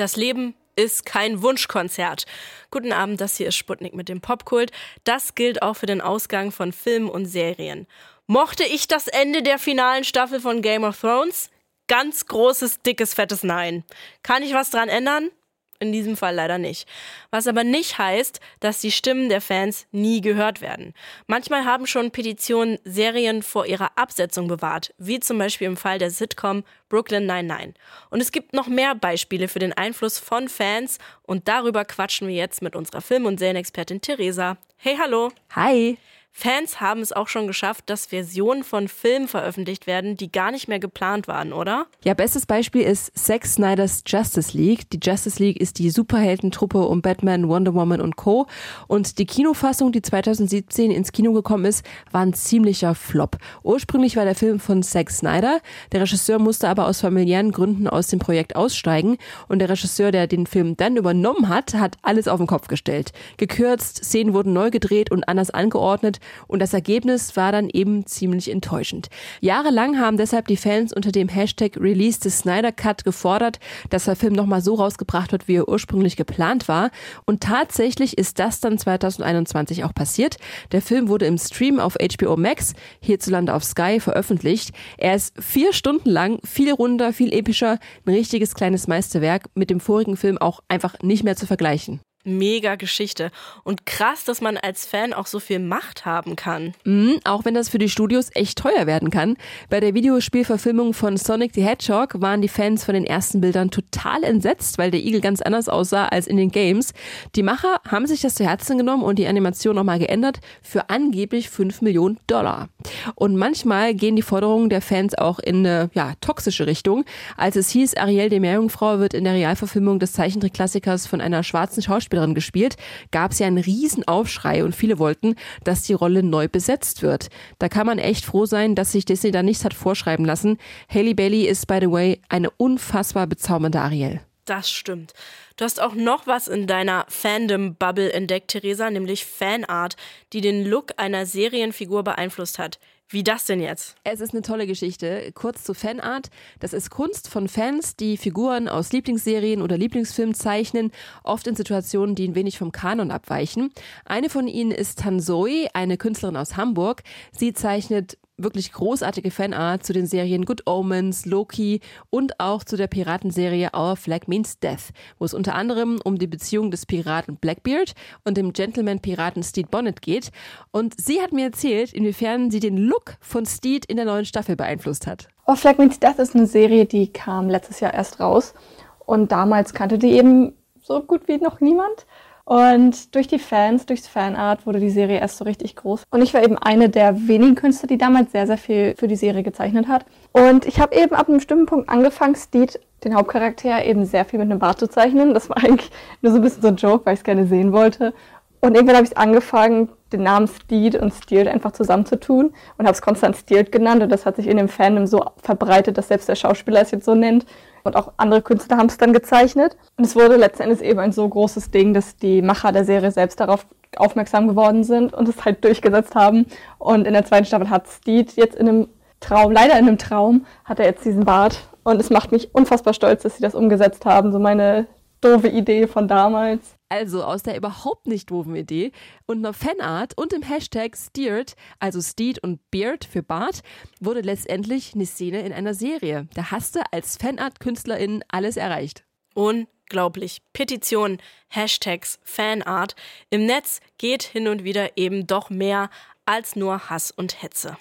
Das Leben ist kein Wunschkonzert. Guten Abend, das hier ist Sputnik mit dem Popkult. Das gilt auch für den Ausgang von Filmen und Serien. Mochte ich das Ende der finalen Staffel von Game of Thrones? Ganz großes, dickes, fettes Nein. Kann ich was dran ändern? In diesem Fall leider nicht. Was aber nicht heißt, dass die Stimmen der Fans nie gehört werden. Manchmal haben schon Petitionen Serien vor ihrer Absetzung bewahrt, wie zum Beispiel im Fall der Sitcom Brooklyn 99. Und es gibt noch mehr Beispiele für den Einfluss von Fans und darüber quatschen wir jetzt mit unserer Film- und Serienexpertin Theresa. Hey, hallo. Hi. Fans haben es auch schon geschafft, dass Versionen von Filmen veröffentlicht werden, die gar nicht mehr geplant waren, oder? Ja, bestes Beispiel ist Zack Snyder's Justice League. Die Justice League ist die Superheldentruppe um Batman, Wonder Woman und Co. Und die Kinofassung, die 2017 ins Kino gekommen ist, war ein ziemlicher Flop. Ursprünglich war der Film von Zack Snyder. Der Regisseur musste aber aus familiären Gründen aus dem Projekt aussteigen. Und der Regisseur, der den Film dann übernommen hat, hat alles auf den Kopf gestellt. Gekürzt, Szenen wurden neu gedreht und anders angeordnet und das Ergebnis war dann eben ziemlich enttäuschend. Jahrelang haben deshalb die Fans unter dem Hashtag Release the Snyder Cut gefordert, dass der Film nochmal so rausgebracht wird, wie er ursprünglich geplant war. Und tatsächlich ist das dann 2021 auch passiert. Der Film wurde im Stream auf HBO Max, hierzulande auf Sky, veröffentlicht. Er ist vier Stunden lang, viel runder, viel epischer, ein richtiges kleines Meisterwerk, mit dem vorigen Film auch einfach nicht mehr zu vergleichen mega Geschichte. Und krass, dass man als Fan auch so viel Macht haben kann. Mhm, auch wenn das für die Studios echt teuer werden kann. Bei der Videospielverfilmung von Sonic the Hedgehog waren die Fans von den ersten Bildern total entsetzt, weil der Igel ganz anders aussah als in den Games. Die Macher haben sich das zu Herzen genommen und die Animation nochmal geändert für angeblich 5 Millionen Dollar. Und manchmal gehen die Forderungen der Fans auch in eine ja, toxische Richtung. Als es hieß, Ariel die Meerjungfrau wird in der Realverfilmung des Zeichentrickklassikers von einer schwarzen Schauspielerin Schauspielerin gespielt, gab es ja einen riesen Aufschrei und viele wollten, dass die Rolle neu besetzt wird. Da kann man echt froh sein, dass sich Disney da nichts hat vorschreiben lassen. Haley Bailey ist, by the way, eine unfassbar bezaubernde Ariel. Das stimmt. Du hast auch noch was in deiner Fandom-Bubble entdeckt, Theresa, nämlich Fanart, die den Look einer Serienfigur beeinflusst hat. Wie das denn jetzt? Es ist eine tolle Geschichte. Kurz zu Fanart. Das ist Kunst von Fans, die Figuren aus Lieblingsserien oder Lieblingsfilmen zeichnen, oft in Situationen, die ein wenig vom Kanon abweichen. Eine von ihnen ist Tansoi, eine Künstlerin aus Hamburg. Sie zeichnet wirklich großartige Fanart zu den Serien Good Omens, Loki und auch zu der Piratenserie Our Flag Means Death, wo es unter anderem um die Beziehung des Piraten Blackbeard und dem Gentleman-Piraten Steed Bonnet geht. Und sie hat mir erzählt, inwiefern sie den Look von Steed in der neuen Staffel beeinflusst hat. Our Flag Means Death ist eine Serie, die kam letztes Jahr erst raus. Und damals kannte die eben so gut wie noch niemand. Und durch die Fans, durchs Fanart wurde die Serie erst so richtig groß. Und ich war eben eine der wenigen Künstler, die damals sehr, sehr viel für die Serie gezeichnet hat. Und ich habe eben ab einem bestimmten Punkt angefangen, Steed, den Hauptcharakter, eben sehr viel mit einem Bart zu zeichnen. Das war eigentlich nur so ein bisschen so ein Joke, weil ich es gerne sehen wollte. Und irgendwann habe ich angefangen, den Namen Steed und Steeled einfach zusammenzutun und habe es konstant Steeled genannt. Und das hat sich in dem Fandom so verbreitet, dass selbst der Schauspieler es jetzt so nennt. Und auch andere Künstler haben es dann gezeichnet. Und es wurde letzten Endes eben ein so großes Ding, dass die Macher der Serie selbst darauf aufmerksam geworden sind und es halt durchgesetzt haben. Und in der zweiten Staffel hat Steed jetzt in einem Traum, leider in einem Traum, hat er jetzt diesen Bart. Und es macht mich unfassbar stolz, dass sie das umgesetzt haben. So meine doofe Idee von damals. Also aus der überhaupt nicht doofen Idee und einer Fanart und dem Hashtag Steered, also Steed und Beard für Bart, wurde letztendlich eine Szene in einer Serie. Da hast du als Fanart-Künstlerin alles erreicht. Unglaublich. Petitionen, Hashtags, Fanart. Im Netz geht hin und wieder eben doch mehr als nur Hass und Hetze.